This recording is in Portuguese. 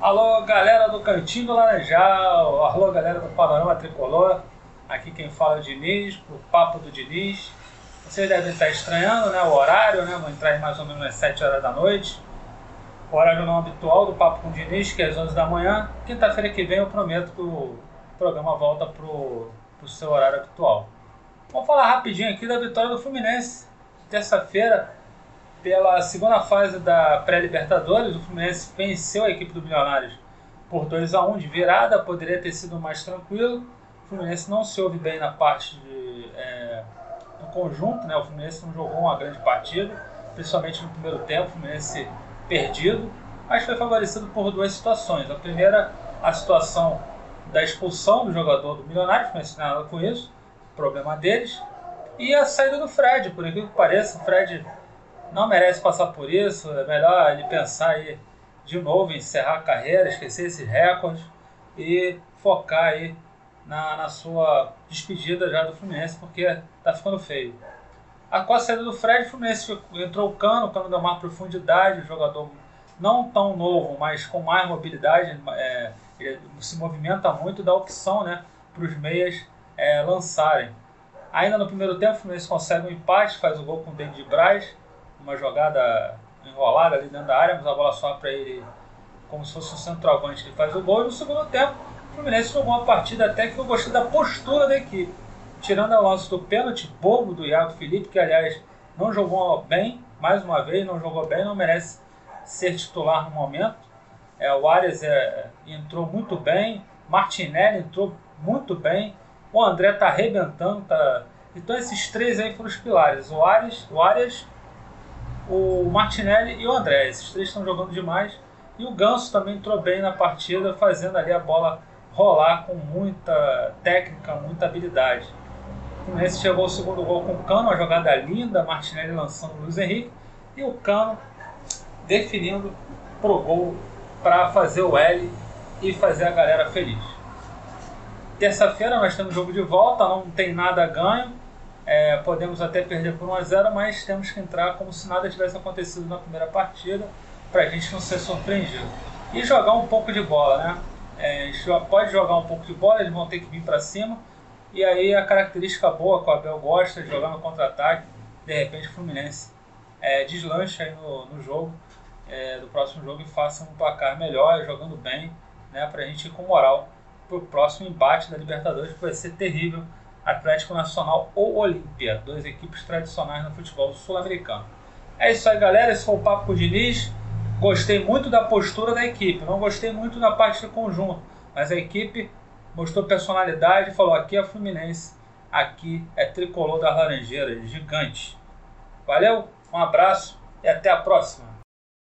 Alô, galera do Cantinho do Laranjal, alô, galera do Panorama Tricolor. Aqui quem fala é o Diniz, pro Papo do Diniz. Vocês devem estar estranhando né, o horário, né? Vou entrar mais ou menos às 7 horas da noite. O horário não habitual do Papo com o Diniz, que é às 11 da manhã. Quinta-feira que vem eu prometo que o programa volta pro, pro seu horário habitual. Vamos falar rapidinho aqui da vitória do Fluminense. Terça-feira, pela segunda fase da pré-Libertadores, o Fluminense venceu a equipe do Milionários por 2 a 1 de virada, poderia ter sido mais tranquilo. O Fluminense não se ouve bem na parte de, é, no conjunto, né? o Fluminense não jogou uma grande partida, principalmente no primeiro tempo, o Fluminense perdido, mas foi favorecido por duas situações. A primeira, a situação da expulsão do jogador do Milionários, não tem nada com isso, problema deles, e a saída do Fred, por incrível que pareça, o Fred não merece passar por isso. É melhor ele pensar aí de novo encerrar a carreira, esquecer esses recordes e focar aí na, na sua despedida já do Fluminense, porque tá ficando feio. A, com a saída do Fred, o Fluminense entrou o Cano, o Cano deu mais profundidade, o jogador não tão novo, mas com mais mobilidade, é, ele se movimenta muito, dá opção né, para os meias é, lançarem. Ainda no primeiro tempo, o Fluminense consegue um empate, faz o gol com o David Braz, uma jogada enrolada ali dentro da área, mas a bola só para ele como se fosse um centroavante que faz o gol. E no segundo tempo, o Fluminense jogou uma partida até que eu gostei da postura da equipe. Tirando a lance do pênalti bobo do Iago Felipe, que aliás não jogou bem, mais uma vez, não jogou bem, não merece ser titular no momento. É, o Arias é, entrou muito bem, Martinelli entrou muito bem, o André tá arrebentando, tá... Então esses três aí foram os pilares. O Arias, o Arias o Martinelli e o André. Esses três estão jogando demais. E o Ganso também entrou bem na partida, fazendo ali a bola rolar com muita técnica, muita habilidade. O Fluminense chegou ao segundo gol com o Cano, uma jogada linda, Martinelli lançando o Luiz Henrique, e o Cano definindo pro gol para fazer o L e fazer a galera feliz. Terça-feira nós temos jogo de volta, não tem nada ganho. É, podemos até perder por 1 a 0 mas temos que entrar como se nada tivesse acontecido na primeira partida, para a gente não ser surpreendido. E jogar um pouco de bola, né? É, a gente pode jogar um pouco de bola, eles vão ter que vir para cima. E aí a característica boa que o Abel gosta de jogar no contra-ataque, de repente o Fluminense é, deslancha aí no, no jogo, é, do próximo jogo e faça um placar melhor, jogando bem, né, para a gente ir com moral para o próximo embate da Libertadores, que vai ser terrível Atlético Nacional ou Olímpia, duas equipes tradicionais no futebol sul-americano. É isso aí, galera. Esse foi o Papo com o Diniz. Gostei muito da postura da equipe, não gostei muito da parte do conjunto, mas a equipe mostrou personalidade e falou: aqui é Fluminense, aqui é tricolor das Laranjeiras, gigante. Valeu, um abraço e até a próxima.